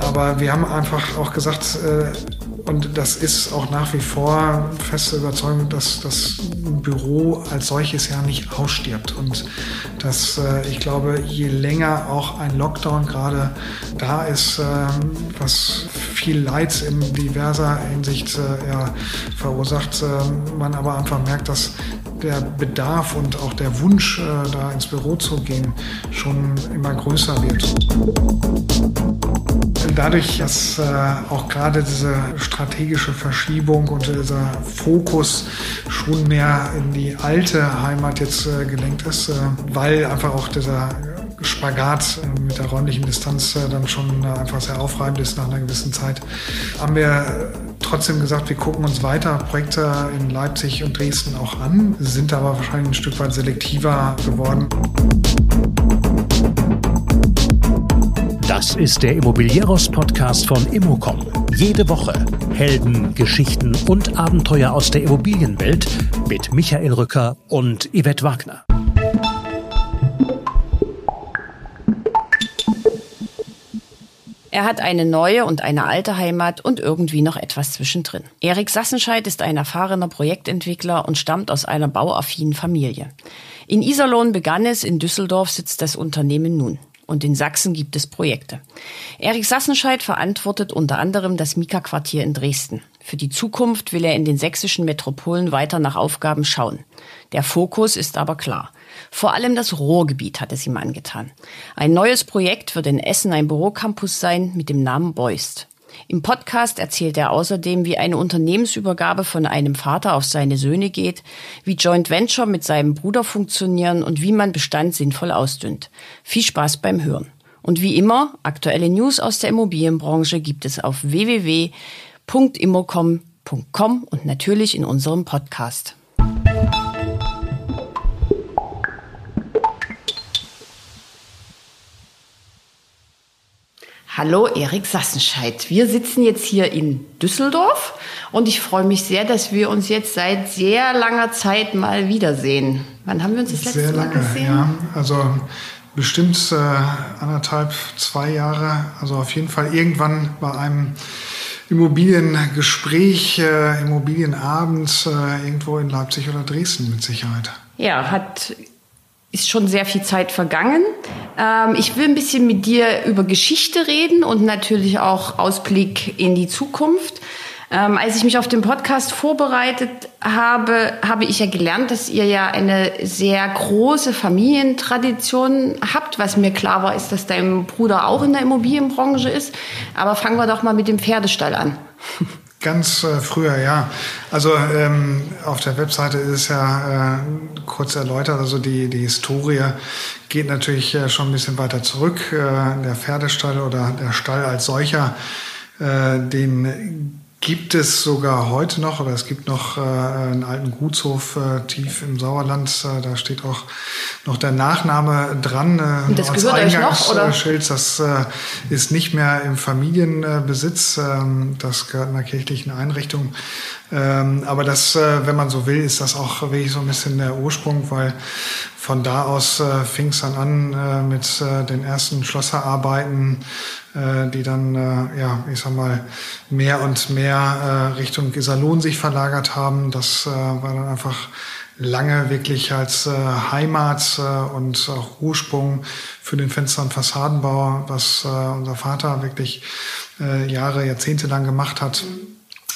Aber wir haben einfach auch gesagt, äh, und das ist auch nach wie vor feste Überzeugung, dass das Büro als solches ja nicht ausstirbt. Und dass äh, ich glaube, je länger auch ein Lockdown gerade da ist, äh, was viel Leid in diverser Hinsicht ja, verursacht, man aber einfach merkt, dass der Bedarf und auch der Wunsch, äh, da ins Büro zu gehen, schon immer größer wird. Dadurch, dass äh, auch gerade diese strategische Verschiebung und dieser Fokus schon mehr in die alte Heimat jetzt äh, gelenkt ist, weil einfach auch dieser Spagat äh, mit der räumlichen Distanz äh, dann schon äh, einfach sehr aufreibend ist nach einer gewissen Zeit, haben wir trotzdem gesagt, wir gucken uns weiter Projekte in Leipzig und Dresden auch an, sind aber wahrscheinlich ein Stück weit selektiver geworden. Das ist der Immobilieros-Podcast von Immocom. Jede Woche Helden, Geschichten und Abenteuer aus der Immobilienwelt mit Michael Rücker und Yvette Wagner. Er hat eine neue und eine alte Heimat und irgendwie noch etwas zwischendrin. Erik Sassenscheid ist ein erfahrener Projektentwickler und stammt aus einer bauaffinen Familie. In Iserlohn begann es, in Düsseldorf sitzt das Unternehmen nun und in Sachsen gibt es Projekte. Erik Sassenscheid verantwortet unter anderem das Mika-Quartier in Dresden. Für die Zukunft will er in den sächsischen Metropolen weiter nach Aufgaben schauen. Der Fokus ist aber klar. Vor allem das Ruhrgebiet hat es ihm angetan. Ein neues Projekt wird in Essen ein Bürocampus sein mit dem Namen Beust. Im Podcast erzählt er außerdem, wie eine Unternehmensübergabe von einem Vater auf seine Söhne geht, wie Joint Venture mit seinem Bruder funktionieren und wie man Bestand sinnvoll ausdünnt. Viel Spaß beim Hören. Und wie immer, aktuelle News aus der Immobilienbranche gibt es auf www.immocom.com und natürlich in unserem Podcast. Hallo, Erik Sassenscheid. Wir sitzen jetzt hier in Düsseldorf und ich freue mich sehr, dass wir uns jetzt seit sehr langer Zeit mal wiedersehen. Wann haben wir uns das letzte sehr lange, Mal gesehen? Ja, also bestimmt äh, anderthalb, zwei Jahre. Also auf jeden Fall irgendwann bei einem Immobiliengespräch, äh, Immobilienabend äh, irgendwo in Leipzig oder Dresden mit Sicherheit. Ja, hat ist schon sehr viel Zeit vergangen. Ähm, ich will ein bisschen mit dir über Geschichte reden und natürlich auch Ausblick in die Zukunft. Ähm, als ich mich auf den Podcast vorbereitet habe, habe ich ja gelernt, dass ihr ja eine sehr große Familientradition habt. Was mir klar war, ist, dass dein Bruder auch in der Immobilienbranche ist. Aber fangen wir doch mal mit dem Pferdestall an. Ganz äh, früher, ja. Also ähm, auf der Webseite ist ja äh, kurz erläutert. Also die, die Historie geht natürlich äh, schon ein bisschen weiter zurück. Äh, der Pferdestall oder der Stall als solcher, äh, den gibt es sogar heute noch, oder es gibt noch äh, einen alten Gutshof äh, tief im Sauerland. Äh, da steht auch noch der Nachname dran. Äh, Und das gehört euch noch, oder? Schild. Das äh, ist nicht mehr im Familienbesitz. Ähm, das gehört einer kirchlichen Einrichtung. Ähm, aber das, äh, wenn man so will, ist das auch wirklich so ein bisschen der Ursprung, weil von da aus äh, fing es dann an äh, mit äh, den ersten Schlosserarbeiten, äh, die dann, äh, ja, ich sag mal, mehr und mehr äh, Richtung Iserlohn sich verlagert haben. Das äh, war dann einfach lange wirklich als äh, Heimat äh, und auch Ursprung für den Fenster- und Fassadenbau, was äh, unser Vater wirklich äh, Jahre, Jahrzehnte lang gemacht hat.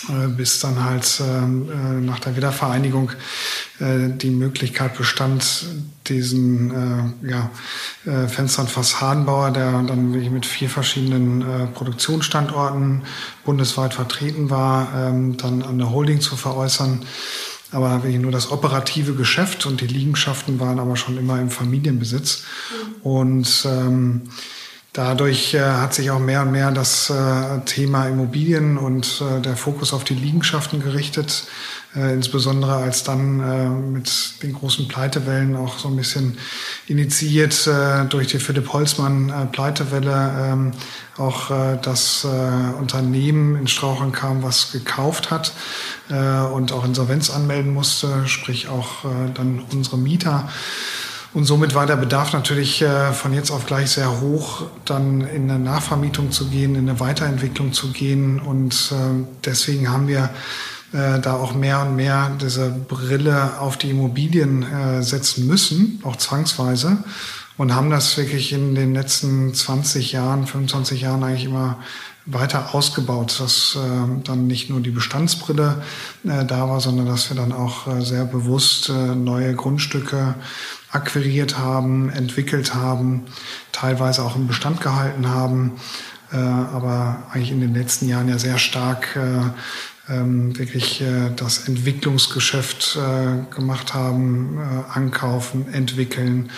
Äh, bis dann halt ähm, äh, nach der Wiedervereinigung äh, die Möglichkeit bestand, diesen äh, ja, äh, Fenster- und Fassadenbauer, der dann wirklich mit vier verschiedenen äh, Produktionsstandorten bundesweit vertreten war, ähm, dann an der Holding zu veräußern. Aber wirklich nur das operative Geschäft und die Liegenschaften waren aber schon immer im Familienbesitz. Mhm. Und ähm, Dadurch äh, hat sich auch mehr und mehr das äh, Thema Immobilien und äh, der Fokus auf die Liegenschaften gerichtet, äh, insbesondere als dann äh, mit den großen Pleitewellen auch so ein bisschen initiiert äh, durch die Philipp Holzmann Pleitewelle ähm, auch das Unternehmen in Straucheln kam, was gekauft hat und auch Insolvenz anmelden musste, sprich auch dann unsere Mieter Und somit war der Bedarf natürlich äh, von jetzt auf gleich sehr hoch, dann in eine Nachvermietung zu gehen, in eine Weiterentwicklung zu gehen. Und äh, deswegen haben wir äh, da auch mehr und mehr diese Brille auf die Immobilien setzen müssen, auch zwangsweise. Und haben das wirklich in den letzten 20 Jahren, 25 Jahren eigentlich immer weiter ausgebaut, dass äh, dann nicht nur die Bestandsbrille äh, da war, sondern dass wir dann auch äh, sehr bewusst neue Grundstücke akquiriert haben, entwickelt haben, teilweise auch im Bestand gehalten haben, äh, aber eigentlich in den letzten Jahren ja sehr stark äh, ähm, wirklich äh, das Entwicklungsgeschäft äh, gemacht haben, äh, ankaufen, entwickeln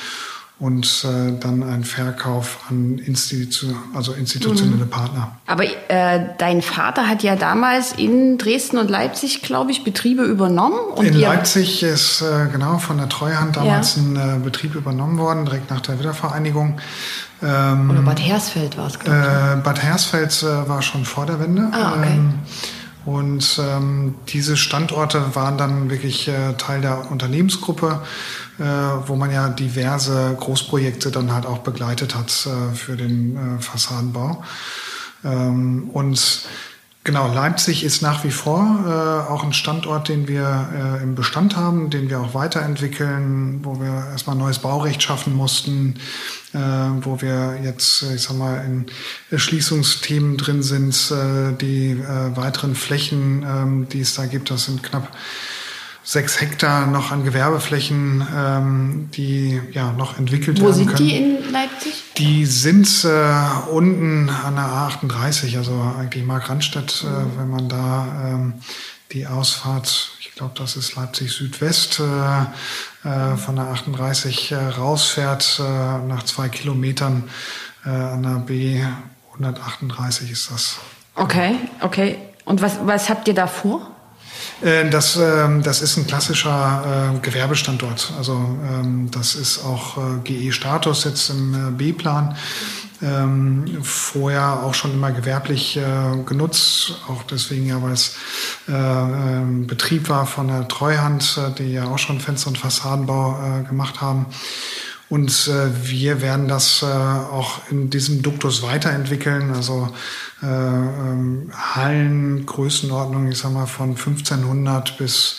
und äh, dann ein Verkauf an Institu also institutionelle mhm. Partner. Aber äh, dein Vater hat ja damals in Dresden und Leipzig, glaube ich, Betriebe übernommen. in Leipzig ist äh, genau von der Treuhand damals ja. ein äh, Betrieb übernommen worden, direkt nach der Wiedervereinigung. Ähm, Oder Bad Hersfeld war es, glaube ich. Äh, Bad Hersfeld äh, war schon vor der Wende. Ah, okay. Ähm, und ähm, diese Standorte waren dann wirklich äh, Teil der Unternehmensgruppe, äh, wo man ja diverse Großprojekte dann halt auch begleitet hat äh, für den äh, Fassadenbau. Ähm, und Genau, Leipzig ist nach wie vor äh, auch ein Standort, den wir äh, im Bestand haben, den wir auch weiterentwickeln, wo wir erstmal neues Baurecht schaffen mussten, äh, wo wir jetzt, ich sag mal, in Erschließungsthemen drin sind. Äh, die äh, weiteren Flächen, äh, die es da gibt, das sind knapp sechs Hektar noch an Gewerbeflächen, ähm, die ja noch entwickelt Wo werden können. Wo sind die in Leipzig? Die sind äh, unten an der A38, also eigentlich Mark-Randstadt, äh, mhm. äh, wenn man da ähm, die Ausfahrt, ich glaube, das ist Leipzig Südwest, äh, äh, von der 38 äh, rausfährt, äh, nach zwei Kilometern äh, an der B 138 ist das. Okay, okay. Und was, was habt ihr da vor? Äh, das, ähm, das ist ein klassischer äh, Gewerbestandort. Also ähm, das ist auch äh, GE-Status jetzt im B-Plan. Ähm, vorher auch schon immer gewerblich genutzt, auch deswegen ja, weil es Betrieb war von der Treuhand, die ja auch schon Fenster- und Fassadenbau gemacht haben. Und äh, wir werden das äh, auch in diesem Duktus weiterentwickeln. Also äh, ähm, Hallen, Größenordnung, ich sag mal, von 1500 bis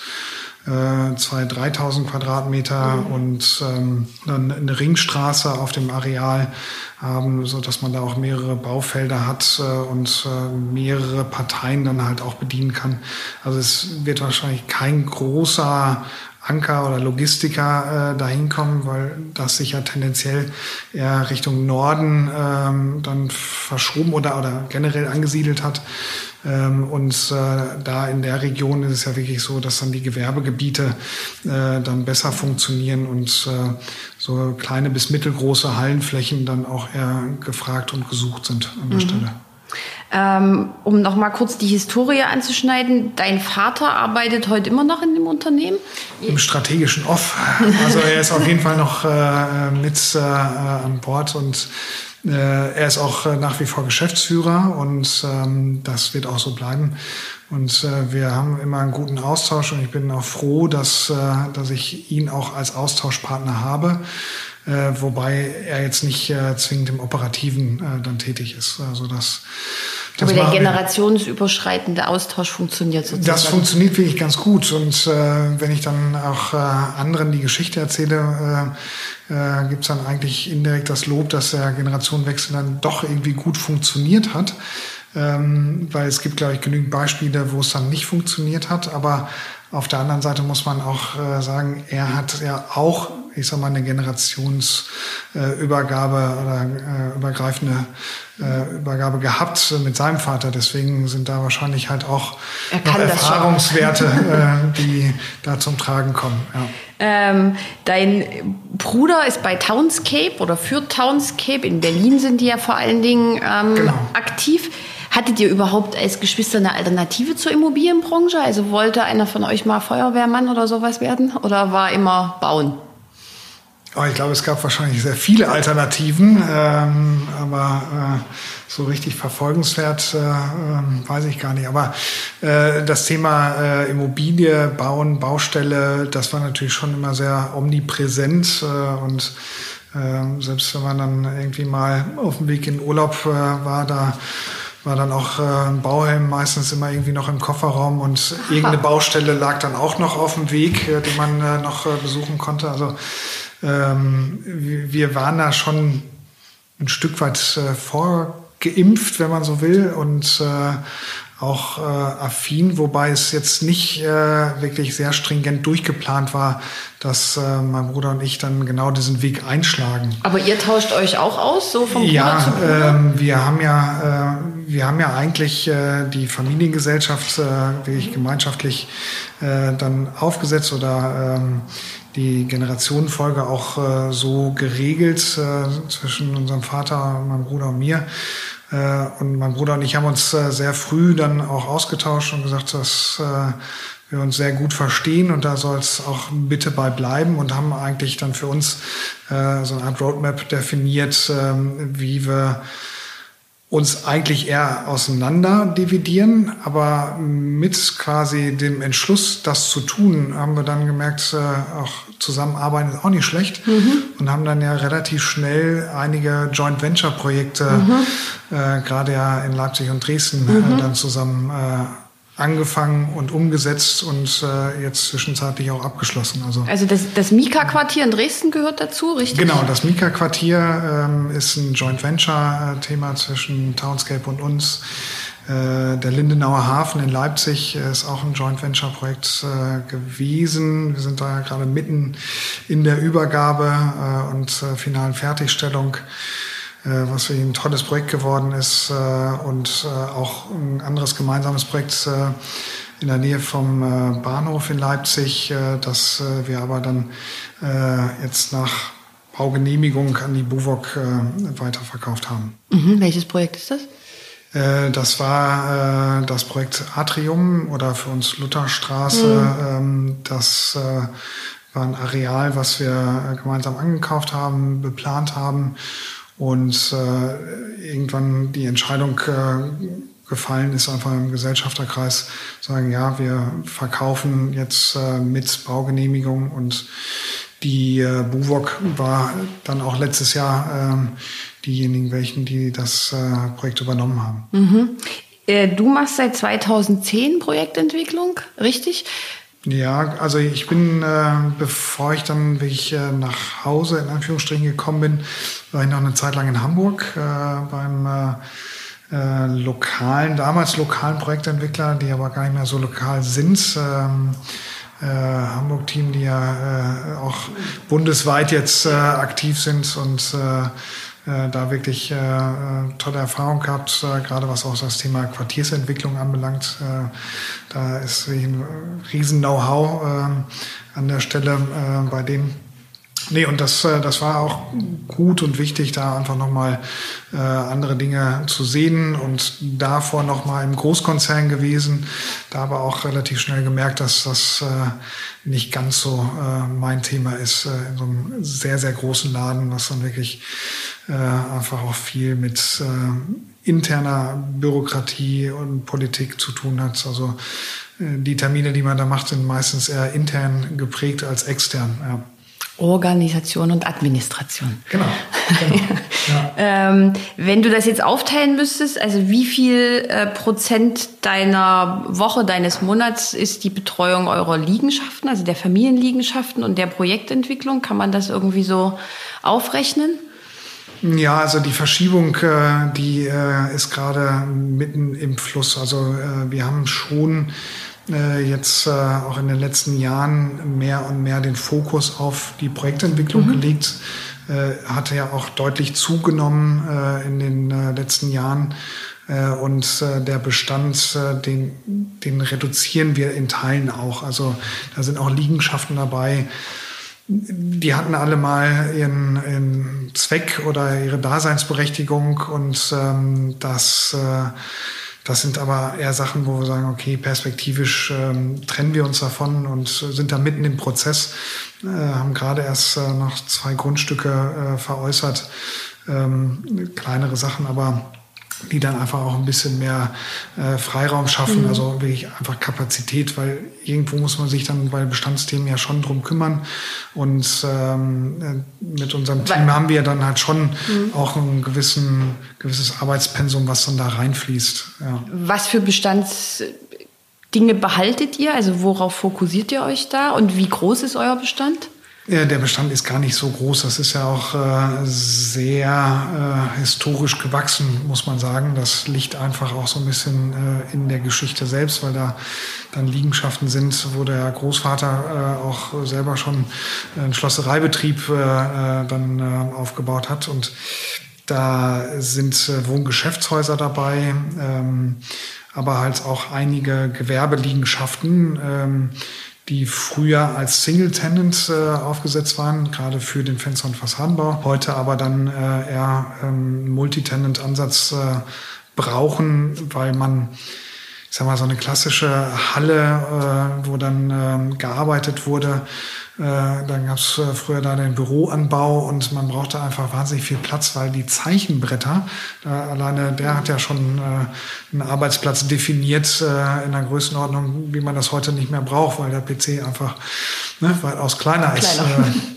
äh, 2.000, 3.000 Quadratmeter mhm. und ähm, dann eine Ringstraße auf dem Areal haben, so dass man da auch mehrere Baufelder hat äh, und äh, mehrere Parteien dann halt auch bedienen kann. Also es wird wahrscheinlich kein großer Anker oder Logistiker äh, dahin kommen, weil das sich ja tendenziell eher Richtung Norden ähm, dann verschoben oder, oder generell angesiedelt hat. Ähm, und äh, da in der Region ist es ja wirklich so, dass dann die Gewerbegebiete äh, dann besser funktionieren und äh, so kleine bis mittelgroße Hallenflächen dann auch eher gefragt und gesucht sind an der mhm. Stelle. Ähm, um noch mal kurz die Historie anzuschneiden, dein Vater arbeitet heute immer noch in dem Unternehmen? Im strategischen Off. Also er ist auf jeden Fall noch äh, mit äh, an Bord und äh, er ist auch äh, nach wie vor Geschäftsführer und ähm, das wird auch so bleiben. Und äh, wir haben immer einen guten Austausch und ich bin auch froh, dass, äh, dass ich ihn auch als Austauschpartner habe äh, wobei er jetzt nicht äh, zwingend im Operativen äh, dann tätig ist. Also das, das Aber der generationsüberschreitende Austausch funktioniert sozusagen. Das funktioniert wirklich ganz gut. Und äh, wenn ich dann auch äh, anderen die Geschichte erzähle, äh, äh, gibt es dann eigentlich indirekt das Lob, dass der Generationenwechsel dann doch irgendwie gut funktioniert hat. Ähm, weil es gibt, glaube ich, genügend Beispiele, wo es dann nicht funktioniert hat. Aber auf der anderen Seite muss man auch äh, sagen, er hat ja auch ich sag mal, eine Generationsübergabe äh, oder äh, übergreifende äh, Übergabe gehabt mit seinem Vater. Deswegen sind da wahrscheinlich halt auch noch Erfahrungswerte, äh, die da zum Tragen kommen. Ja. Ähm, dein Bruder ist bei Townscape oder für Townscape. In Berlin sind die ja vor allen Dingen ähm, genau. aktiv. Hattet ihr überhaupt als Geschwister eine Alternative zur Immobilienbranche? Also wollte einer von euch mal Feuerwehrmann oder sowas werden? Oder war immer bauen? Oh, ich glaube, es gab wahrscheinlich sehr viele Alternativen, ähm, aber äh, so richtig verfolgenswert äh, äh, weiß ich gar nicht. Aber äh, das Thema äh, Immobilie, Bauen, Baustelle, das war natürlich schon immer sehr omnipräsent äh, und äh, selbst wenn man dann irgendwie mal auf dem Weg in Urlaub äh, war, da war dann auch äh, ein Bauhelm meistens immer irgendwie noch im Kofferraum und irgendeine Baustelle lag dann auch noch auf dem Weg, äh, die man äh, noch äh, besuchen konnte. Also ähm, wir waren da schon ein Stück weit vorgeimpft, wenn man so will, und auch äh, affin, wobei es jetzt nicht äh, wirklich sehr stringent durchgeplant war, dass äh, mein Bruder und ich dann genau diesen Weg einschlagen. Aber ihr tauscht euch auch aus, so vom Bruder ja, zu Bruder? ähm, wir haben ja, äh, wir haben ja eigentlich äh, die Familiengesellschaft äh, wirklich gemeinschaftlich äh, dann aufgesetzt oder ähm, die Generationenfolge auch äh, so geregelt äh, zwischen unserem Vater, meinem Bruder und mir. Äh, und mein Bruder und ich haben uns äh, sehr früh dann auch ausgetauscht und gesagt, dass äh, wir uns sehr gut verstehen und da soll es auch bitte bei bleiben und haben eigentlich dann für uns so eine Art Roadmap definiert, ähm, wie wir uns eigentlich eher auseinander dividieren, aber mit quasi dem Entschluss, das zu tun, haben wir dann gemerkt, äh, auch zusammenarbeiten ist auch nicht schlecht mhm. und haben dann ja relativ schnell einige Joint Venture Projekte, mhm. äh, gerade ja in Leipzig und Dresden, mhm. äh, dann zusammen äh, angefangen und umgesetzt und äh, jetzt zwischenzeitlich auch abgeschlossen. Also, also das, das Mika-Quartier in Dresden gehört dazu, richtig? Genau, das Mika-Quartier ähm, ist ein Joint Venture-Thema zwischen Townscape und uns. Äh, der Lindenauer Hafen in Leipzig ist auch ein Joint Venture Projekt äh, gewesen. Wir sind da gerade mitten in der Übergabe äh, und äh, finalen Fertigstellung. Äh, was für ein tolles Projekt geworden ist äh, und äh, auch ein anderes gemeinsames Projekt in der Nähe vom Bahnhof in Leipzig, das wir aber dann jetzt nach Baugenehmigung an die Buwok weiterverkauft haben. Mhm. Welches Projekt ist das? Das war das Projekt Atrium oder für uns Lutherstraße. Mhm. Ähm, das war ein Areal, was wir gemeinsam angekauft haben, beplant haben und äh, irgendwann die Entscheidung äh, gefallen ist, einfach im Gesellschafterkreis sagen, ja, wir verkaufen jetzt äh, mit Baugenehmigung und die äh, Buwok war dann auch letztes Jahr äh, diejenigen, welchen, die das äh, Projekt übernommen haben. Mhm. Äh, du machst seit 2010 Projektentwicklung, richtig? Ja, also ich bin, äh, bevor ich dann wirklich äh, nach Hause in Anführungsstrichen gekommen bin, war ich noch eine Zeit lang in Hamburg äh, beim äh, äh, lokalen, damals lokalen Projektentwickler, die aber gar nicht mehr so lokal sind. Ähm, äh, Hamburg-Team, die ja äh, auch bundesweit jetzt äh, aktiv sind und äh, da wirklich äh, äh, tolle Erfahrung gehabt, äh, gerade was auch das Thema Quartiersentwicklung anbelangt. Äh, da ist ein riesen Know-how äh, an der Stelle äh, bei denen. Nee, und das, äh, das war auch gut und wichtig, da einfach nochmal äh, andere Dinge zu sehen und davor nochmal im Großkonzern gewesen, da aber auch relativ schnell gemerkt, dass das äh, nicht ganz so äh, mein Thema ist, äh, in so einem sehr, sehr großen Laden, was dann wirklich äh, einfach auch viel mit äh, interner Bürokratie und Politik zu tun hat. Also äh, die Termine, die man da macht, sind meistens eher intern geprägt als extern. Ja. Organisation und Administration. Genau. genau. ja. ähm, wenn du das jetzt aufteilen müsstest, also wie viel äh, Prozent deiner Woche, deines Monats ist die Betreuung eurer Liegenschaften, also der Familienliegenschaften und der Projektentwicklung? Kann man das irgendwie so aufrechnen? Ja, also die Verschiebung, äh, die äh, ist gerade mitten im Fluss. Also äh, wir haben schon jetzt äh, auch in den letzten Jahren mehr und mehr den Fokus auf die Projektentwicklung mhm. gelegt. Äh, hatte ja auch deutlich zugenommen äh, in den äh, letzten Jahren. Äh, und äh, der Bestand, äh, den, den reduzieren wir in Teilen auch. Also da sind auch Liegenschaften dabei. Die hatten alle mal ihren, ihren Zweck oder ihre Daseinsberechtigung und ähm, das äh, Das sind aber eher Sachen, wo wir sagen, okay, perspektivisch ähm, trennen wir uns davon und sind da mitten im Prozess, äh, haben gerade erst äh, noch zwei Grundstücke äh, veräußert, ähm, kleinere Sachen, aber die dann einfach auch ein bisschen mehr äh, Freiraum schaffen, mhm. also wirklich einfach Kapazität, weil irgendwo muss man sich dann bei Bestandsthemen ja schon drum kümmern. Und ähm, äh, mit unserem Team haben wir dann halt schon mhm. auch ein gewissen, gewisses Arbeitspensum, was dann da reinfließt. Ja. Was für Bestandsdinge behaltet ihr? Also worauf fokussiert ihr euch da? Und wie groß ist euer Bestand? Ja, der Bestand ist gar nicht so groß. Das ist ja auch äh, sehr äh, historisch gewachsen, muss man sagen. Das liegt einfach auch so ein bisschen äh, in der Geschichte selbst, weil da dann Liegenschaften sind, wo der Großvater äh, auch selber schon einen Schlossereibetrieb äh, äh, dann aufgebaut hat. Und da sind äh, Wohngeschäftshäuser dabei, ähm, aber halt auch einige Gewerbeliegenschaften. Ähm, die früher als Single-Tenant äh, aufgesetzt waren, gerade für den Fenster- und Fassadenbau, heute aber dann äh, eher ähm, Multi-Tenant-Ansatz äh, brauchen, weil man ich sag mal, so eine klassische Halle, äh, wo dann ähm, gearbeitet wurde. Äh, dann gab es äh, früher da den Büroanbau und man brauchte einfach wahnsinnig viel Platz, weil die Zeichenbretter, da alleine der hat ja schon äh, einen Arbeitsplatz definiert äh, in einer Größenordnung, wie man das heute nicht mehr braucht, weil der PC einfach ne, weitaus kleiner, kleiner. ist. Äh,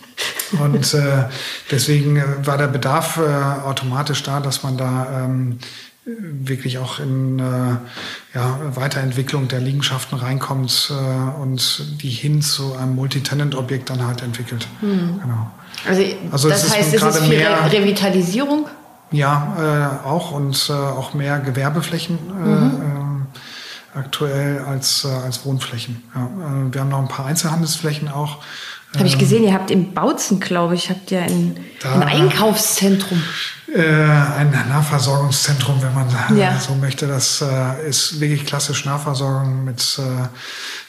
und äh, deswegen äh, war der Bedarf äh, automatisch da, dass man da ähm, wirklich auch in äh, ja, Weiterentwicklung der Liegenschaften reinkommt äh, und die hin zu einem Multitenant-Objekt dann halt entwickelt. Mhm. Genau. Also, also das heißt, es ist viel mehr, Revitalisierung? Ja, äh, auch und äh, auch mehr Gewerbeflächen äh, mhm. äh, aktuell als, als Wohnflächen. Ja, wir haben noch ein paar Einzelhandelsflächen auch. Habe ich ähm, gesehen, ihr habt in Bautzen, glaube ich, habt ihr ein, ein Einkaufszentrum. Äh, ein Nahversorgungszentrum, wenn man ja. so möchte. Das äh, ist wirklich klassisch Nahversorgung mit äh,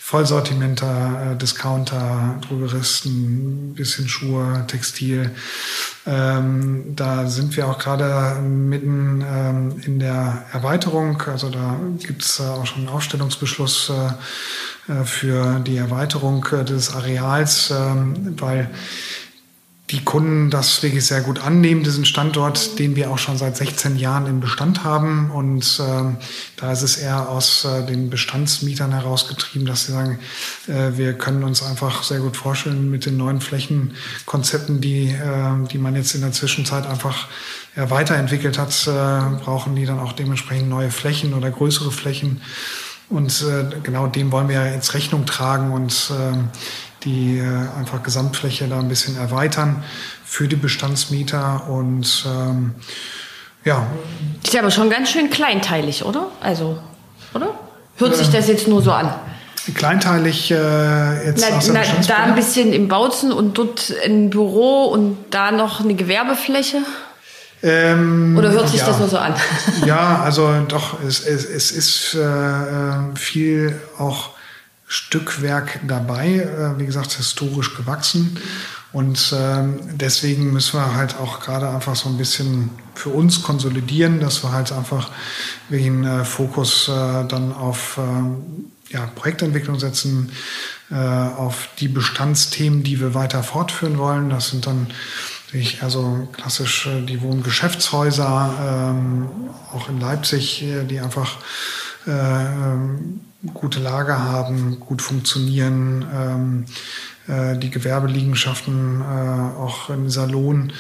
Vollsortimenter, äh, Discounter, Drogeristen, bisschen Schuhe, Textil. Ähm, da sind wir auch gerade mitten ähm, in der Erweiterung. Also da gibt's äh, auch schon einen Aufstellungsbeschluss äh, äh für die Erweiterung äh, des Areals, ähm, weil die Kunden das wirklich sehr gut annehmen, diesen Standort, den wir auch schon seit 16 Jahren im Bestand haben. Und ähm, da ist es eher aus äh, den Bestandsmietern herausgetrieben, dass sie sagen, äh, wir können uns einfach sehr gut vorstellen mit den neuen Flächenkonzepten, die, äh, die man jetzt in der Zwischenzeit einfach ja, weiterentwickelt hat, äh, brauchen die dann auch dementsprechend neue Flächen oder größere Flächen. Und äh, genau dem wollen wir jetzt Rechnung tragen und äh, die äh, einfach Gesamtfläche da ein bisschen erweitern für die Bestandsmieter und ähm, ja. Ist ja aber schon ganz schön kleinteilig, oder? Also, oder? Hört sich das jetzt nur so an? Kleinteilig äh, jetzt na, aus der na, Da ein bisschen im Bautzen und dort ein Büro und da noch eine Gewerbefläche? Ähm, Oder hört sich ja. das nur so an? ja, also doch, es, es, es ist äh, äh viel auch Stückwerk dabei, äh, wie gesagt, historisch gewachsen. Und ähm, deswegen müssen wir halt auch gerade einfach so ein bisschen für uns konsolidieren, dass wir halt einfach wegen äh, Fokus äh, dann auf ja, Projektentwicklung setzen, auf die Bestandsthemen, die wir weiter fortführen wollen. Das sind dann ich also klassisch die Wohngeschäftshäuser, ähm, auch in Leipzig, die einfach äh, ähm, gute Lage haben, gut funktionieren, ähm, äh, die Gewerbeliegenschaften äh, auch im Salon,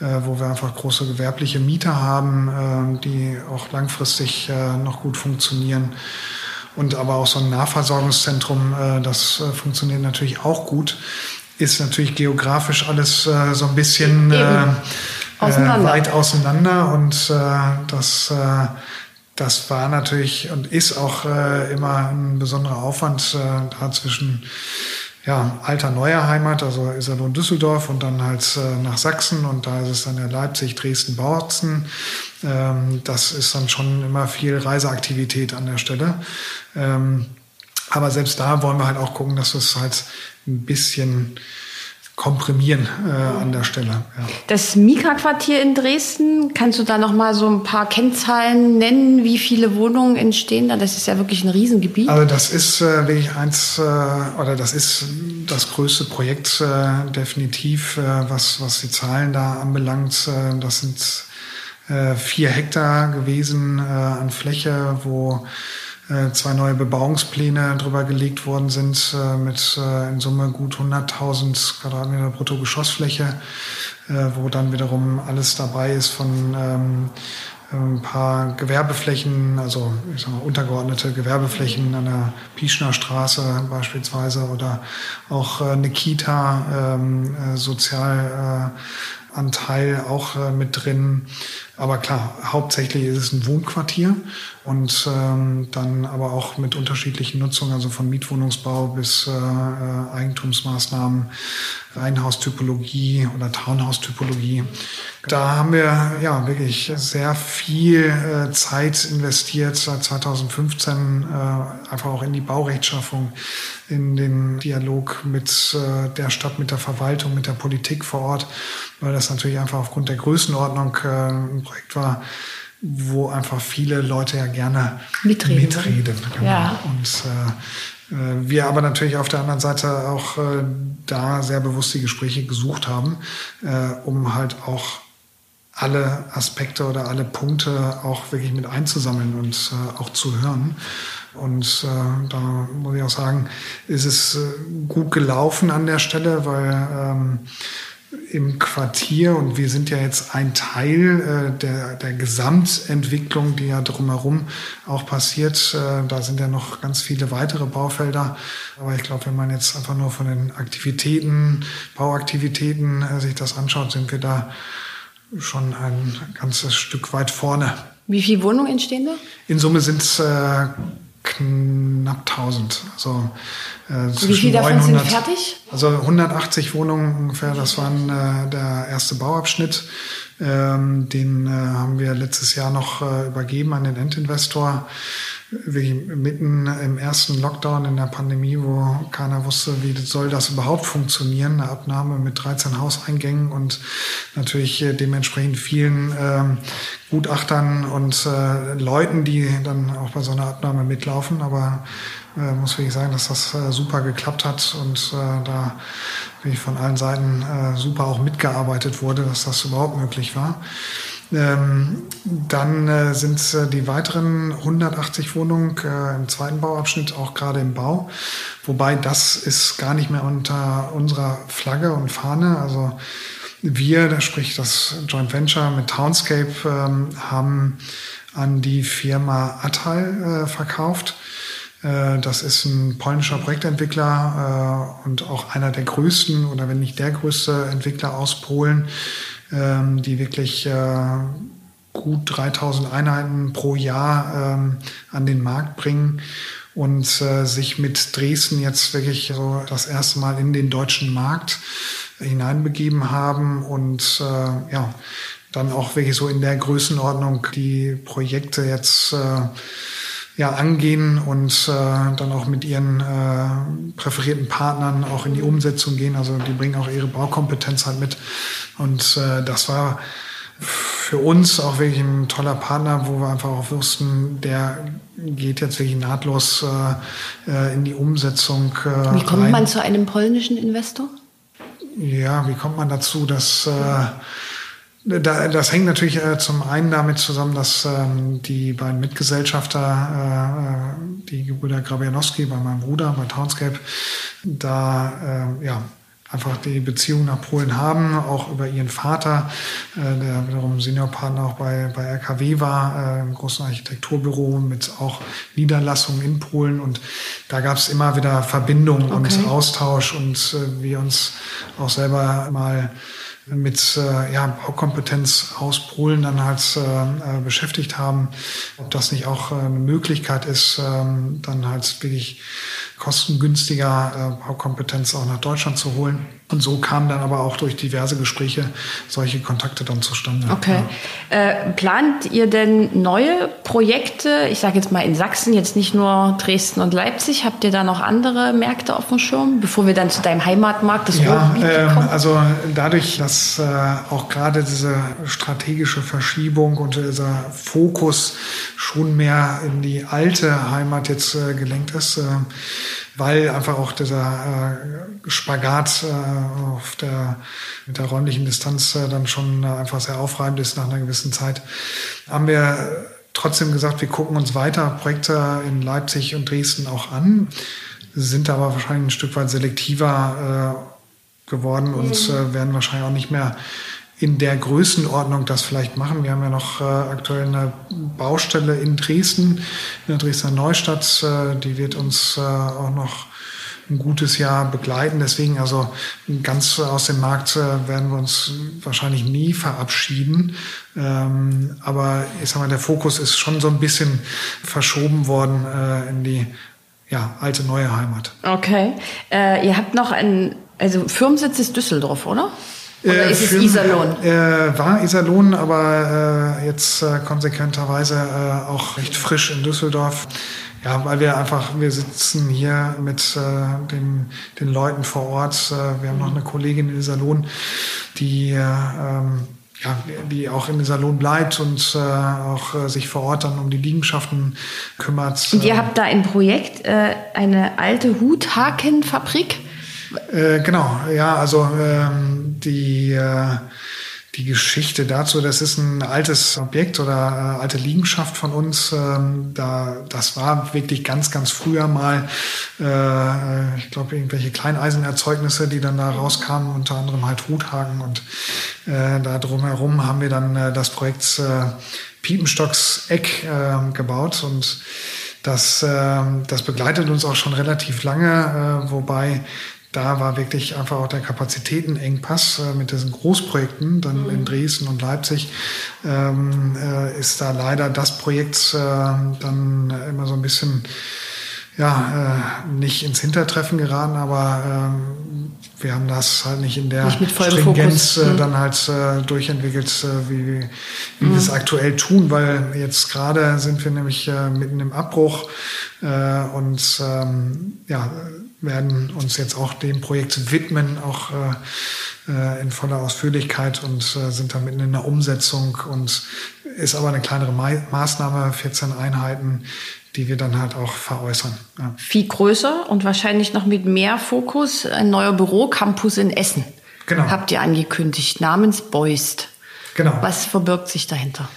äh, wo wir einfach große gewerbliche Mieter haben, äh, die auch langfristig äh, noch gut funktionieren. Und aber auch so ein Nahversorgungszentrum, äh, das äh, funktioniert natürlich auch gut. Ist natürlich geografisch alles äh, so ein bisschen äh, auseinander. weit auseinander und äh, das äh, das war natürlich und ist auch äh, immer ein besonderer Aufwand äh, da zwischen ja, alter neuer Heimat, also Iserlohn Düsseldorf und dann halt äh, nach Sachsen und da ist es dann ja Leipzig, Dresden, Bautzen. Ähm, das ist dann schon immer viel Reiseaktivität an der Stelle. Ähm, aber selbst da wollen wir halt auch gucken, dass es halt ein bisschen komprimieren äh, an der Stelle. Ja. Das Mika-Quartier in Dresden, kannst du da noch mal so ein paar Kennzahlen nennen, wie viele Wohnungen entstehen da? Das ist ja wirklich ein Riesengebiet. Also das ist äh, wirklich eins, äh, oder das ist das größte Projekt äh, definitiv, äh, was, was die Zahlen da anbelangt. Äh, das sind äh, vier Hektar gewesen äh, an Fläche, wo zwei neue Bebauungspläne drüber gelegt worden sind äh, mit äh, in Summe gut 100.000 Quadratmeter Bruttogeschossfläche, wo dann wiederum alles dabei ist von ähm, ein paar Gewerbeflächen, also ich sag mal, untergeordnete Gewerbeflächen an der Pieschner Straße beispielsweise oder auch eine Kita, ähm, Sozialanteil auch mit drin. Aber klar, hauptsächlich ist es ein Wohnquartier und ähm, dann aber auch mit unterschiedlichen Nutzungen, also von Mietwohnungsbau bis äh, äh Eigentumsmaßnahmen, Reihenhaustypologie oder Townhouse-Typologie. Da haben wir ja wirklich sehr viel äh, Zeit investiert seit 2015, äh, einfach auch in die Baurechtschaffung, in den Dialog mit äh, der Stadt, mit der Verwaltung, mit der Politik vor Ort, weil das natürlich einfach aufgrund der Größenordnung äh, ein Projekt war, wo einfach viele Leute ja gerne mitreden. mitreden genau. ja. Und äh, äh, wir aber natürlich auf der anderen Seite auch äh, da sehr bewusst die Gespräche gesucht haben, äh, um halt auch alle Aspekte oder alle Punkte auch wirklich mit einzusammeln und äh, auch zu hören. Und äh, da muss ich auch sagen, ist es äh, gut gelaufen an der Stelle, weil ähm, im Quartier und wir sind ja jetzt ein Teil äh, der, der Gesamtentwicklung, die ja drumherum auch passiert. Äh, da sind ja noch ganz viele weitere Baufelder. Aber ich glaube, wenn man jetzt einfach nur von den Aktivitäten, Bauaktivitäten äh, sich das anschaut, sind wir da schon ein ganzes Stück weit vorne. Wie viele Wohnungen entstehen da? In Summe sind es äh, knapp 1000. Also, äh, Wie viele davon sind fertig? Also 180 Wohnungen ungefähr, das war äh, der erste Bauabschnitt. Ähm, den äh, haben wir letztes Jahr noch äh, übergeben an den Endinvestor wirklich mitten im ersten Lockdown in der Pandemie, wo keiner wusste, wie soll das überhaupt funktionieren, eine Abnahme mit 13 Hauseingängen und natürlich äh, dementsprechend vielen äh, Gutachtern und äh, Leuten, die dann auch bei so einer Abnahme mitlaufen. Aber äh, muss wirklich sagen, dass das super geklappt hat und da wirklich von allen Seiten äh, super auch mitgearbeitet wurde, dass das überhaupt möglich war. Ähm, dann äh, sind äh, die weiteren 180 Wohnungen äh, im zweiten Bauabschnitt auch gerade im Bau. Wobei das ist gar nicht mehr unter unserer Flagge und Fahne. Also wir, sprich das Joint Venture mit Townscape, ähm, haben an die Firma Attal äh, verkauft. Äh, das ist ein polnischer Projektentwickler äh, und auch einer der größten oder wenn nicht der größte Entwickler aus Polen ähm, die wirklich äh, gut 3000 Einheiten pro Jahr ähm, an den Markt bringen und sich mit Dresden jetzt wirklich so das erste Mal in den deutschen Markt hineinbegeben haben und ja, dann auch wirklich so in der Größenordnung die Projekte jetzt äh, ja, angehen und äh, dann auch mit ihren äh, präferierten Partnern auch in die Umsetzung gehen. Also die bringen auch ihre Baukompetenz halt mit. Und äh, das war für uns auch wirklich ein toller Partner, wo wir einfach auch wussten, der geht jetzt wirklich nahtlos äh, äh in die Umsetzung. Äh, wie kommt rein. man zu einem polnischen Investor? Ja, wie kommt man dazu, dass äh, das hängt natürlich äh, zum einen damit zusammen, dass ähm, die beiden Mitgesellschafter, äh, äh die Gebrüder Grabianowski bei meinem Bruder, bei Townscape, da äh, ja, einfach die Beziehung nach Polen haben, auch über ihren Vater, äh, der wiederum Seniorpartner auch bei, bei RKW war, äh, im großen Architekturbüro mit auch Niederlassungen in Polen. Und da gab es immer wieder Verbindungen okay. und Austausch und äh, wir uns auch selber mal mit äh, ja, Baukompetenz aus Polen dann halt äh, beschäftigt haben, ob das nicht auch äh, eine Möglichkeit ist, äh, dann halt wirklich kostengünstiger äh, Baukompetenz auch nach Deutschland zu holen. Und so kamen dann aber auch durch diverse Gespräche solche Kontakte dann zustande. Okay. Ja. Äh, plant ihr denn neue Projekte, ich sage jetzt mal in Sachsen, jetzt nicht nur Dresden und Leipzig, habt ihr da noch andere Märkte auf dem Schirm, bevor wir dann zu deinem Heimatmarkt, das ja, ähm, Also dadurch, dass äh, auch gerade diese strategische Verschiebung und dieser Fokus schon mehr in die alte Heimat jetzt äh, gelenkt ist, äh, weil einfach auch dieser äh, Spagat äh, auf der, mit der räumlichen Distanz äh, dann schon äh, einfach sehr aufreibend ist nach einer gewissen Zeit, haben wir trotzdem gesagt, wir gucken uns weiter Projekte in Leipzig und Dresden auch an, sind aber wahrscheinlich ein Stück weit selektiver äh, geworden und mhm. äh, werden wahrscheinlich auch nicht mehr in der Größenordnung das vielleicht machen. Wir haben ja noch äh, aktuell eine Baustelle in Dresden, in der Dresdner Neustadt. Äh, die wird uns äh, auch noch ein gutes Jahr begleiten. Deswegen also ganz aus dem Markt äh, werden wir uns wahrscheinlich nie verabschieden. Ähm, aber ich sag mal, der Fokus ist schon so ein bisschen verschoben worden äh, in die ja, alte neue Heimat. Okay. Äh, ihr habt noch ein, also Firmensitz ist Düsseldorf, oder? Oder äh, ist es Iserlohn? Äh, war Iserlohn, aber äh, jetzt äh, konsequenterweise äh, auch recht frisch in Düsseldorf. Ja, weil wir einfach, wir sitzen hier mit äh, den, den Leuten vor Ort. Äh, wir haben noch eine Kollegin in Iserlohn, die äh, ähm, ja, die auch in Salon bleibt und äh, auch äh, sich vor Ort dann um die Liegenschaften kümmert. Und ihr habt da ein Projekt, äh, eine alte Huthakenfabrik? Äh, genau, ja, also ähm, die, äh, die Geschichte dazu, das ist ein altes Objekt oder äh, alte Liegenschaft von uns. Ähm, da, das war wirklich ganz, ganz früher mal, äh, ich glaube, irgendwelche Kleineisenerzeugnisse, die dann da rauskamen, unter anderem halt Ruthagen. Und da drumherum haben wir dann das Projekt Piepenstocks Eck äh, gebaut und das, äh, das begleitet uns auch schon relativ lange, äh, wobei da war wirklich einfach auch der Kapazitätenengpass äh, mit diesen Großprojekten, dann mhm. in Dresden und Leipzig, ähm, äh, ist da leider das Projekt äh, dann immer so ein bisschen ja, äh, nicht ins Hintertreffen geraten, aber ähm, wir haben das halt nicht in der nicht Stringenz äh, mhm. dann halt äh, durchentwickelt, äh, wie, wie mhm. wir es aktuell tun, weil jetzt gerade sind wir nämlich mitten im Abbruch und ähm, ja, werden uns jetzt auch dem Projekt widmen, auch äh, äh in voller Ausführlichkeit und äh, sind da mitten in der Umsetzung und ist aber eine kleinere Ma Maßnahme, 14 Einheiten, die wir dann halt auch veräußern. Ja. Viel größer und wahrscheinlich noch mit mehr Fokus ein neuer Bürocampus in Essen. Genau. Habt ihr angekündigt, namens Beust. Genau. Was verbirgt sich dahinter?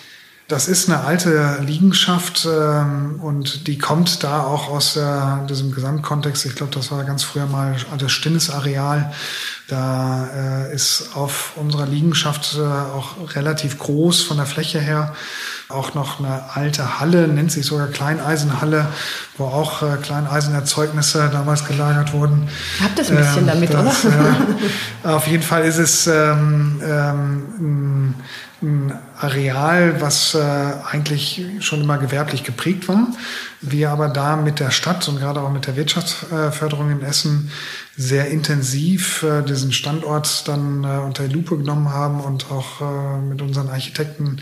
Das ist eine alte Liegenschaft ähm, und die kommt da auch aus äh, diesem Gesamtkontext. Ich glaube, das war ganz früher mal das Stinnesareal. Da äh, ist auf unserer Liegenschaft äh, auch relativ groß von der Fläche her auch noch eine alte Halle, nennt sich sogar Kleineisenhalle, wo auch äh, Kleineisenerzeugnisse damals gelagert wurden. Ihr habt das ein bisschen ähm, damit, das, oder? auf jeden Fall ist es ähm, ähm, ein Areal, was äh, eigentlich schon immer gewerblich geprägt war. Wir aber da mit der Stadt und gerade auch mit der Wirtschaftsförderung in Essen sehr intensiv äh, diesen Standort dann äh, unter die Lupe genommen haben und auch äh, mit unseren Architekten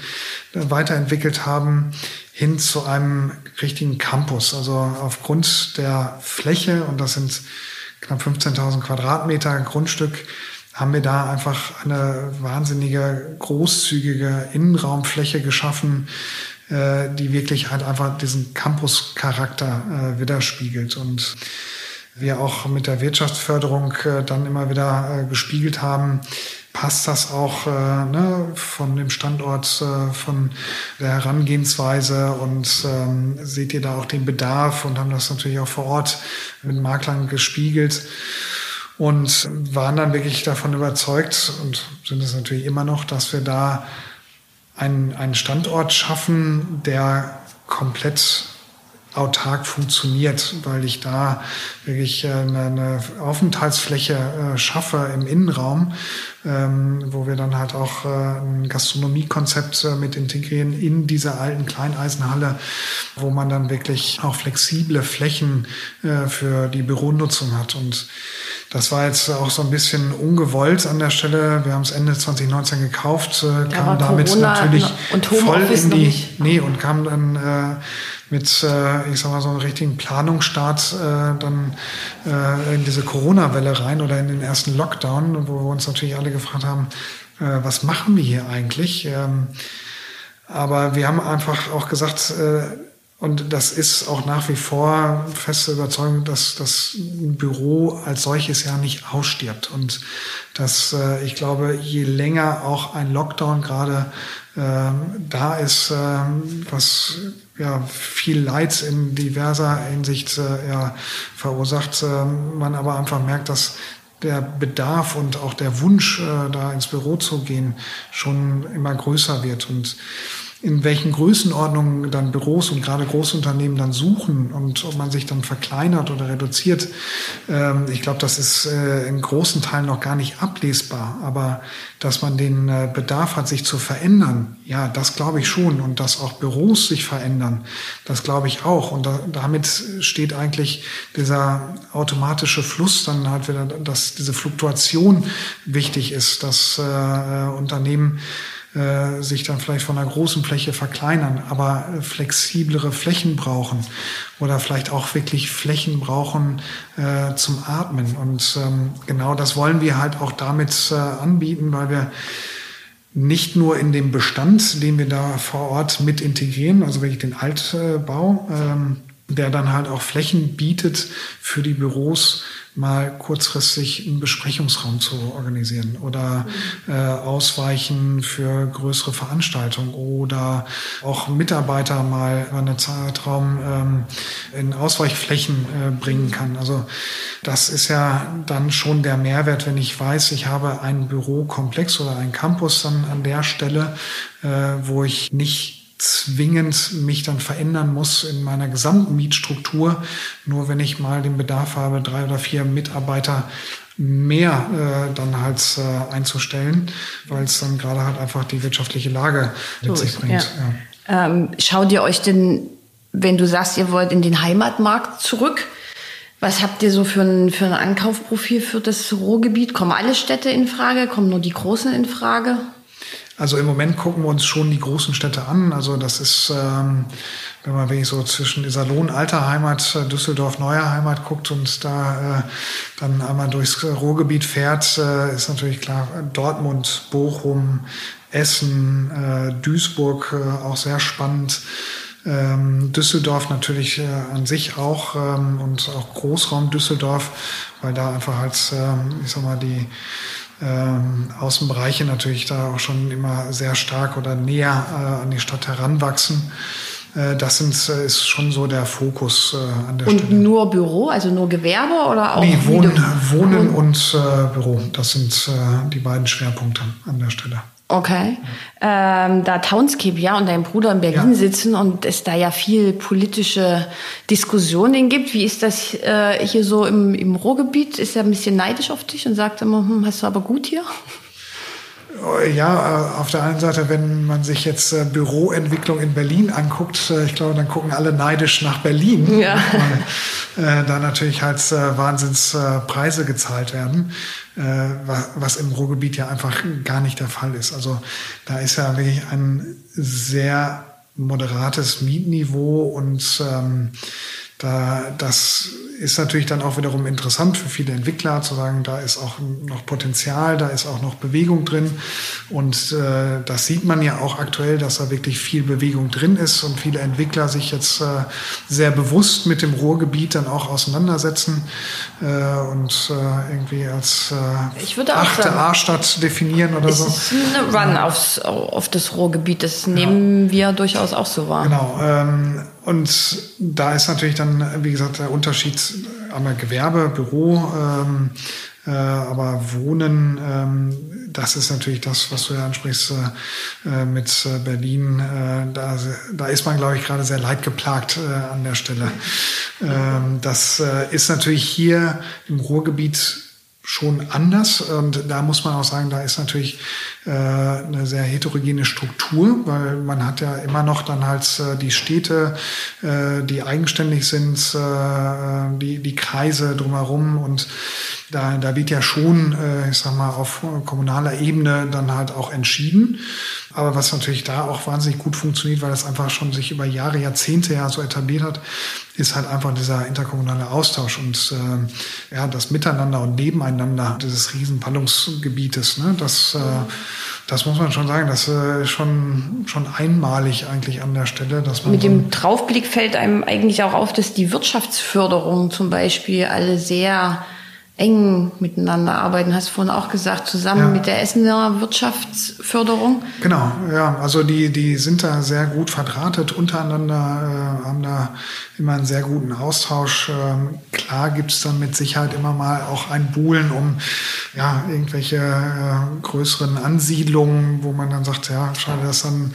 äh, weiterentwickelt haben hin zu einem richtigen Campus. Also aufgrund der Fläche, und das sind knapp 15.000 Quadratmeter Grundstück, haben wir da einfach eine wahnsinnige, großzügige Innenraumfläche geschaffen, äh, die wirklich halt einfach diesen Campus-Charakter äh, widerspiegelt. Und wir auch mit der Wirtschaftsförderung äh, dann immer wieder äh, gespiegelt haben, passt das auch äh, ne, von dem Standort, äh, von der Herangehensweise und ähm, seht ihr da auch den Bedarf und haben das natürlich auch vor Ort mit Maklern gespiegelt und waren dann wirklich davon überzeugt und sind es natürlich immer noch, dass wir da einen, einen Standort schaffen, der komplett autark funktioniert, weil ich da wirklich äh, eine, Aufenthaltsfläche äh, schaffe im Innenraum, ähm, wo wir dann halt auch äh, ein Gastronomiekonzept mit integrieren in dieser alten Kleineisenhalle, wo man dann wirklich auch flexible Flächen für die Büronutzung hat und Das war jetzt auch so ein bisschen ungewollt an der Stelle. Wir haben es Ende 2019 gekauft, kamen damit Corona natürlich voll in die, nee, und kam dann mit, äh, ich sag mal, so einem richtigen Planungsstart äh, dann äh, in diese Corona-Welle rein oder in den ersten Lockdown, wo wir uns natürlich alle gefragt haben, äh, was machen wir hier eigentlich? Ähm, aber wir haben einfach auch gesagt, äh, und das ist auch nach wie vor feste Überzeugung, dass das Büro als solches ja nicht ausstirbt. Und dass äh, ich glaube, je länger auch ein Lockdown gerade äh, da ist, äh, was ja viel Leid in diverser Hinsicht äh, ja, verursacht, äh, man aber einfach merkt, dass der Bedarf und auch der Wunsch, äh, da ins Büro zu gehen, schon immer größer wird. Und in welchen Größenordnungen dann Büros und gerade Großunternehmen dann suchen und ob man sich dann verkleinert oder reduziert. Ähm, ich glaube, das ist äh, in großen Teilen noch gar nicht ablesbar. Aber dass man den äh, Bedarf hat, sich zu verändern, ja, das glaube ich schon. Und dass auch Büros sich verändern, das glaube ich auch. Und da, damit steht eigentlich dieser automatische Fluss dann halt wieder, dass diese Fluktuation wichtig ist, dass äh, Unternehmen äh, sich dann vielleicht von einer großen Fläche verkleinern, aber flexiblere Flächen brauchen oder vielleicht auch wirklich Flächen brauchen äh, zum Atmen. Und ähm, genau das wollen wir halt auch damit äh, anbieten, weil wir nicht nur in dem Bestand, den wir da vor Ort mit integrieren, also wirklich den Altbau, ähm, der dann halt auch Flächen bietet für die Büros, mal kurzfristig einen Besprechungsraum zu organisieren oder äh, ausweichen für größere Veranstaltungen oder auch Mitarbeiter mal einen Zeitraum ähm, in Ausweichflächen äh, bringen kann. Also das ist ja dann schon der Mehrwert, wenn ich weiß, ich habe einen Bürokomplex oder einen Campus dann an der Stelle, äh, wo ich nicht zwingend mich dann verändern muss in meiner gesamten Mietstruktur. Nur wenn ich mal den Bedarf habe, drei oder vier Mitarbeiter mehr äh, dann halt äh, einzustellen, weil es dann gerade halt einfach die wirtschaftliche Lage mit sich bringt. Ja. Ja. Ähm, schaut ihr euch denn, wenn du sagst, ihr wollt in den Heimatmarkt zurück, was habt ihr so für ein, für ein Ankaufprofil für das Ruhrgebiet? Kommen alle Städte in Frage? Kommen nur die großen in Frage? Also im Moment gucken wir uns schon die großen Städte an. Also das ist, ähm, wenn man wirklich so zwischen Iserlohn, alter Heimat, äh, Düsseldorf, neuer Heimat guckt und da äh, dann einmal durchs Ruhrgebiet fährt, äh, ist natürlich klar Dortmund, Bochum, Essen, äh, Duisburg äh, auch sehr spannend. Ähm, Düsseldorf natürlich äh, an sich auch ähm, und auch Großraum Düsseldorf, weil da einfach ähm, ich sag mal, die ähm, Außenbereiche natürlich da auch schon immer sehr stark oder näher äh, an die Stadt heranwachsen. Äh, das sind, äh, ist schon so der Fokus äh, an der und Stelle. Und nur Büro, also nur Gewerbe oder auch? Nee, Wohnen, Wohnen und äh, Büro. Das sind äh, die beiden Schwerpunkte an der Stelle. Okay. Ähm, da Townscape ja und dein Bruder in Berlin ja. sitzen und es da ja viel politische Diskussionen gibt, wie ist das äh, hier so im, im Ruhrgebiet? Ist er ein bisschen neidisch auf dich und sagt immer, hm, hast du aber gut hier? Ja, äh, auf der einen Seite, wenn man sich jetzt äh, Büroentwicklung in Berlin anguckt, äh, ich glaube, dann gucken alle neidisch nach Berlin, ja. weil äh, da natürlich halt Wahnsinnspreise gezahlt werden, was, was im Ruhrgebiet ja einfach gar nicht der Fall ist. Also da ist ja wirklich ein sehr moderates Mietniveau und ähm, da, das ist natürlich dann auch wiederum interessant für viele Entwickler zu sagen, da ist auch noch Potenzial, da ist auch noch Bewegung drin. Und äh, das sieht man ja auch aktuell, dass da wirklich viel Bewegung drin ist und viele Entwickler sich jetzt äh, sehr bewusst mit dem Ruhrgebiet dann auch auseinandersetzen äh, und äh, irgendwie als äh, achte A-Stadt definieren oder so. Es ist eine Run aufs, auf das Ruhrgebiet, das nehmen ja. wir durchaus auch so wahr. Genau. Ähm, und da ist natürlich dann, wie gesagt, der Unterschied einmal Gewerbe, Büro, ähm, äh, aber Wohnen, ähm, das ist natürlich das, was du ja ansprichst äh, mit äh, Berlin. Äh, da, da ist man, glaube ich, gerade sehr leidgeplagt äh, an der Stelle. Ähm, das äh, ist natürlich hier im Ruhrgebiet schon anders. Und da muss man auch sagen, da ist natürlich äh, eine sehr heterogene Struktur, weil man hat ja immer noch dann halt äh, die Städte, äh, die eigenständig sind, äh, die, die Kreise drumherum und da, da wird ja schon, äh, ich sag mal, auf kommunaler Ebene dann halt auch entschieden. Aber was natürlich da auch wahnsinnig gut funktioniert, weil das einfach schon sich über Jahre, Jahrzehnte ja so etabliert hat, ist halt einfach dieser interkommunale Austausch und äh, ja, das Miteinander und Nebeneinander dieses riesen Ballungsgebietes. Ne? Das, äh, das muss man schon sagen, das äh, ist schon, schon einmalig eigentlich an der Stelle. Dass man Mit dem Draufblick fällt einem eigentlich auch auf, dass die Wirtschaftsförderung zum Beispiel alle sehr eng miteinander arbeiten. Hast du vorhin auch gesagt, zusammen ja. mit der Essener Wirtschaftsförderung. Genau, ja. Also die, die sind da sehr gut verdrahtet untereinander, äh, haben da immer einen sehr guten Austausch. Ähm, klar gibt's dann mit Sicherheit immer mal auch ein Buhlen um ja, irgendwelche äh, größeren Ansiedlungen, wo man dann sagt, ja, schade, dass dann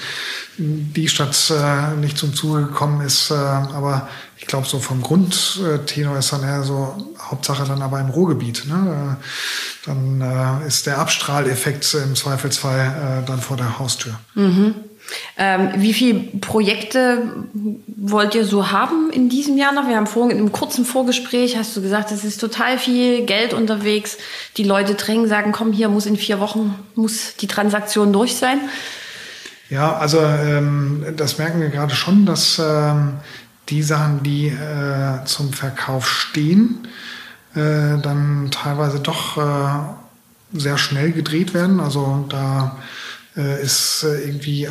die Stadt äh, nicht zum Zuge gekommen ist. Äh, aber ich glaube, so vom Grundtenor ist dann eher so Hauptsache dann aber im Ruhrgebiet. Ne? Äh, dann äh, ist der Abstrahleffekt im Zweifelsfall äh, dann vor der Haustür. Mhm. Ähm, wie viele Projekte wollt ihr so haben in diesem Jahr noch? Wir haben vorhin in einem kurzen Vorgespräch, hast du gesagt, es ist total viel Geld unterwegs. Die Leute drängen, sagen, komm, hier muss in vier Wochen, muss die Transaktion durch sein. Ja, also ähm, das merken wir gerade schon, dass ähm, die Sachen, die äh, zum Verkauf stehen, äh, dann teilweise doch äh, sehr schnell gedreht werden. Also da äh, ist äh, irgendwie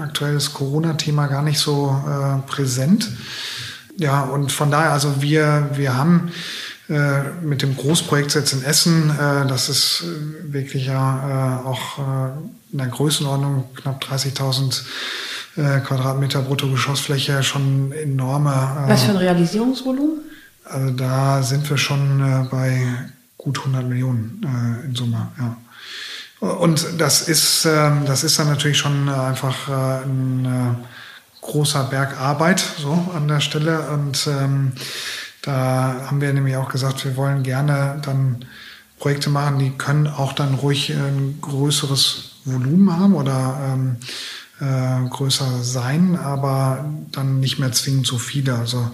aktuell das Corona-Thema gar nicht so äh, präsent. Ja, und von daher, also wir, wir haben mit dem Großprojekt jetzt in Essen, das ist wirklich ja auch in der Größenordnung knapp 30.000 Quadratmeter Bruttogeschossfläche schon enorme. Was für ein Realisierungsvolumen? Also da sind wir schon bei gut 100 Millionen in Summe, ja. Und das ist, ähm, das ist dann natürlich schon einfach ein großer Berg Arbeit so an der Stelle und ähm, da haben wir nämlich auch gesagt, wir wollen gerne dann Projekte machen, die können auch dann ruhig ein größeres Volumen haben oder ähm, äh, größer sein, aber dann nicht mehr zwingend so viele. Also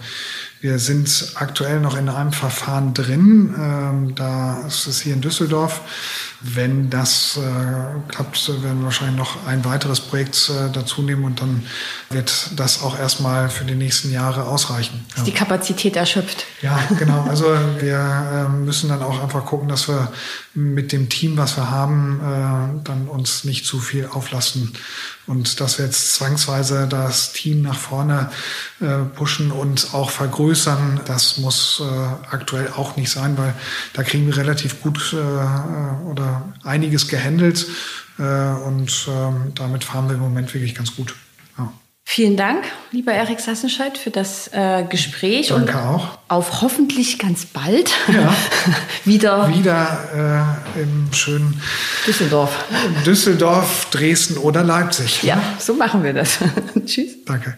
wir sind aktuell noch in einem Verfahren drin. Ähm, da ist es hier in Düsseldorf. Wenn das äh, klappt, werden wir wahrscheinlich noch ein weiteres Projekt äh, dazu nehmen und dann wird das auch erstmal für die nächsten Jahre ausreichen. Ist ja. die Kapazität erschöpft? Ja, genau. Also wir äh, müssen dann auch einfach gucken, dass wir mit dem Team, was wir haben, äh, dann uns nicht zu viel auflassen und dass wir jetzt zwangsweise das Team nach vorne äh, pushen und auch vergrößern, das muss äh, aktuell auch nicht sein, weil da kriegen wir relativ gut äh, äh einiges gehandelt äh, und ähm, damit fahren wir im Moment wirklich ganz gut. Vielen Dank, lieber Erik Sassenscheid, für das äh, Gespräch. Danke und auch. Auf hoffentlich ganz bald ja. wieder. Wieder äh, im schönen Düsseldorf. Düsseldorf, Dresden oder Leipzig. Ja, so machen wir das. Tschüss. Danke.